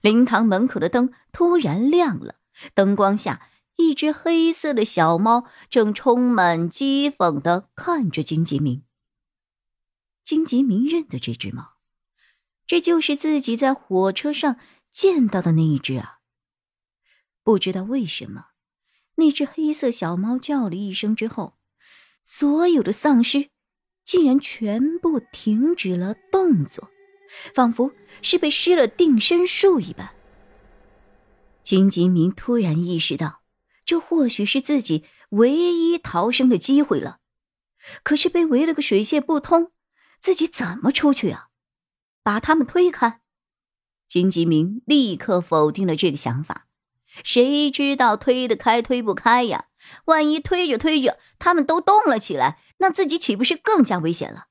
灵堂门口的灯突然亮了，灯光下，一只黑色的小猫正充满讥讽的看着金吉明。金吉明认得这只猫，这就是自己在火车上见到的那一只啊。不知道为什么，那只黑色小猫叫了一声之后，所有的丧尸竟然全部停止了动作。仿佛是被施了定身术一般。金吉明突然意识到，这或许是自己唯一逃生的机会了。可是被围了个水泄不通，自己怎么出去啊？把他们推开？金吉明立刻否定了这个想法。谁知道推得开推不开呀？万一推着推着他们都动了起来，那自己岂不是更加危险了？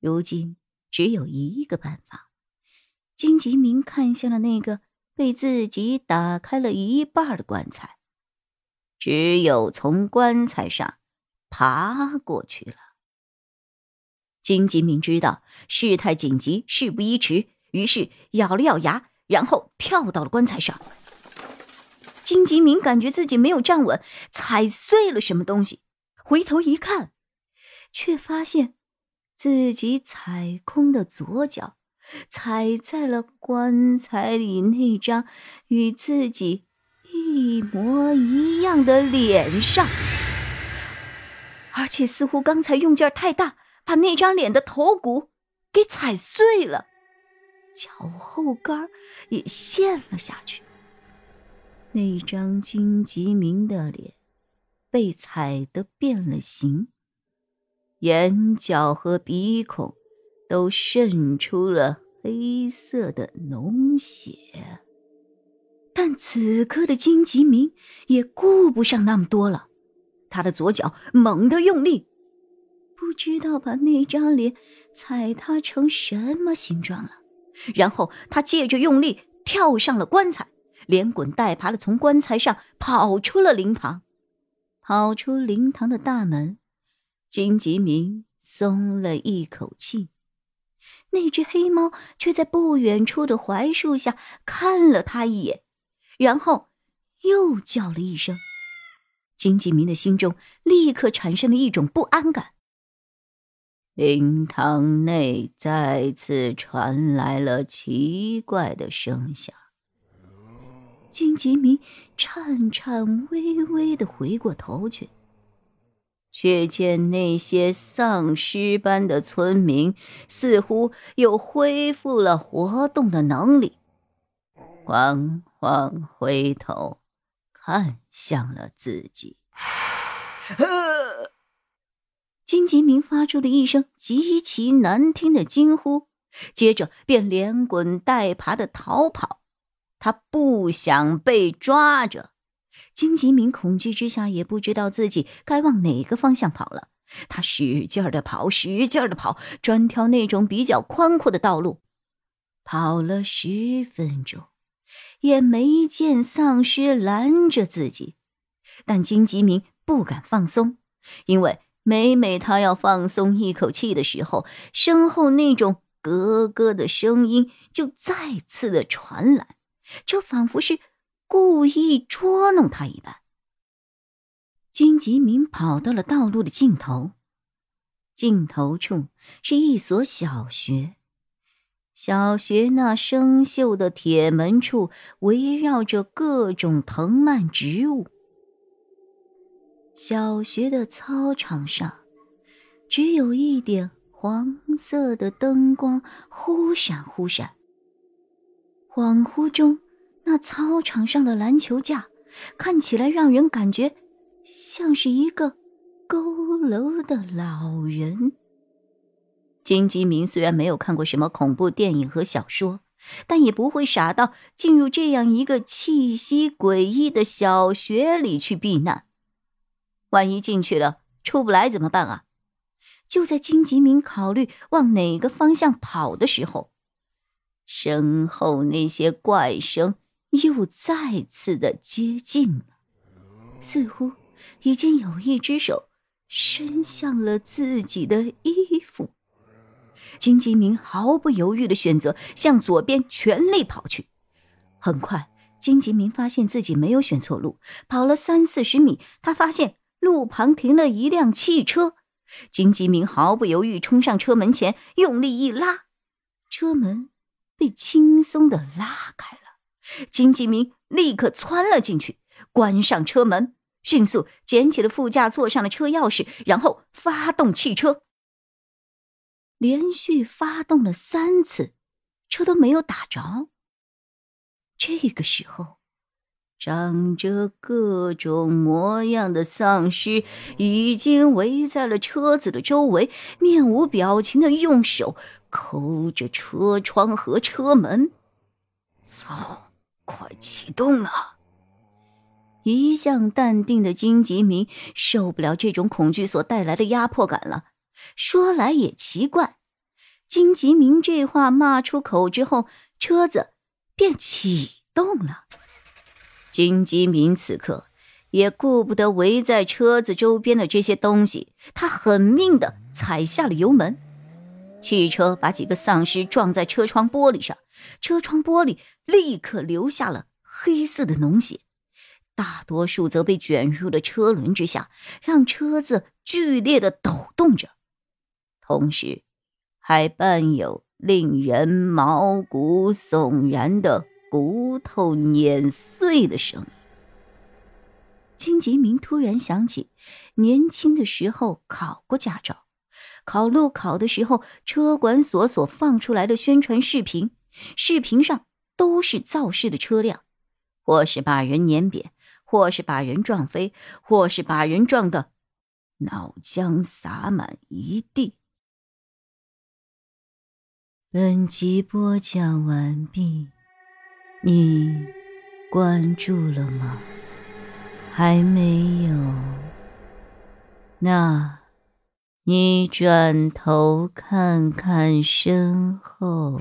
如今。只有一个办法，金吉明看向了那个被自己打开了一半的棺材，只有从棺材上爬过去了。金吉明知道事态紧急，事不宜迟，于是咬了咬牙，然后跳到了棺材上。金吉明感觉自己没有站稳，踩碎了什么东西，回头一看，却发现。自己踩空的左脚，踩在了棺材里那张与自己一模一样的脸上，而且似乎刚才用劲太大，把那张脸的头骨给踩碎了，脚后跟也陷了下去。那张金吉明的脸被踩得变了形。眼角和鼻孔都渗出了黑色的脓血，但此刻的金吉明也顾不上那么多了，他的左脚猛地用力，不知道把那张脸踩塌成什么形状了。然后他借着用力跳上了棺材，连滚带爬的从棺材上跑出了灵堂，跑出灵堂的大门。金吉明松了一口气，那只黑猫却在不远处的槐树下看了他一眼，然后又叫了一声。金吉明的心中立刻产生了一种不安感。灵堂内再次传来了奇怪的声响。金吉明颤颤巍巍的回过头去。却见那些丧尸般的村民似乎又恢复了活动的能力，缓缓回头看向了自己。金吉明发出了一声极其难听的惊呼，接着便连滚带爬的逃跑。他不想被抓着。金吉明恐惧之下，也不知道自己该往哪个方向跑了。他使劲的跑，使劲的跑，专挑那种比较宽阔的道路。跑了十分钟，也没见丧尸拦着自己。但金吉明不敢放松，因为每每他要放松一口气的时候，身后那种咯咯的声音就再次的传来，这仿佛是。故意捉弄他一般。金吉明跑到了道路的尽头，尽头处是一所小学。小学那生锈的铁门处围绕着各种藤蔓植物。小学的操场上，只有一点黄色的灯光忽闪忽闪。恍惚中。那操场上的篮球架看起来让人感觉像是一个佝偻的老人。金吉明虽然没有看过什么恐怖电影和小说，但也不会傻到进入这样一个气息诡异的小学里去避难。万一进去了出不来怎么办啊？就在金吉明考虑往哪个方向跑的时候，身后那些怪声又再次的接近了，似乎已经有一只手伸向了自己的衣服。金吉明毫不犹豫的选择向左边全力跑去。很快，金吉明发现自己没有选错路，跑了三四十米，他发现路旁停了一辆汽车。金吉明毫不犹豫冲上车门前，用力一拉，车门。被轻松的拉开了，金吉明立刻窜了进去，关上车门，迅速捡起了副驾座上的车钥匙，然后发动汽车。连续发动了三次，车都没有打着。这个时候，长着各种模样的丧尸已经围在了车子的周围，面无表情的用手。抠着车窗和车门，操！快启动啊！一向淡定的金吉明受不了这种恐惧所带来的压迫感了。说来也奇怪，金吉明这话骂出口之后，车子便启动了。金吉明此刻也顾不得围在车子周边的这些东西，他狠命的踩下了油门。汽车把几个丧尸撞在车窗玻璃上，车窗玻璃立刻留下了黑色的脓血，大多数则被卷入了车轮之下，让车子剧烈的抖动着，同时还伴有令人毛骨悚然的骨头碾碎的声音。金吉明突然想起，年轻的时候考过驾照。考路考的时候，车管所所放出来的宣传视频，视频上都是肇事的车辆，或是把人碾扁，或是把人撞飞，或是把人撞得脑浆洒满一地。本集播讲完毕，你关注了吗？还没有？那。你转头看看身后。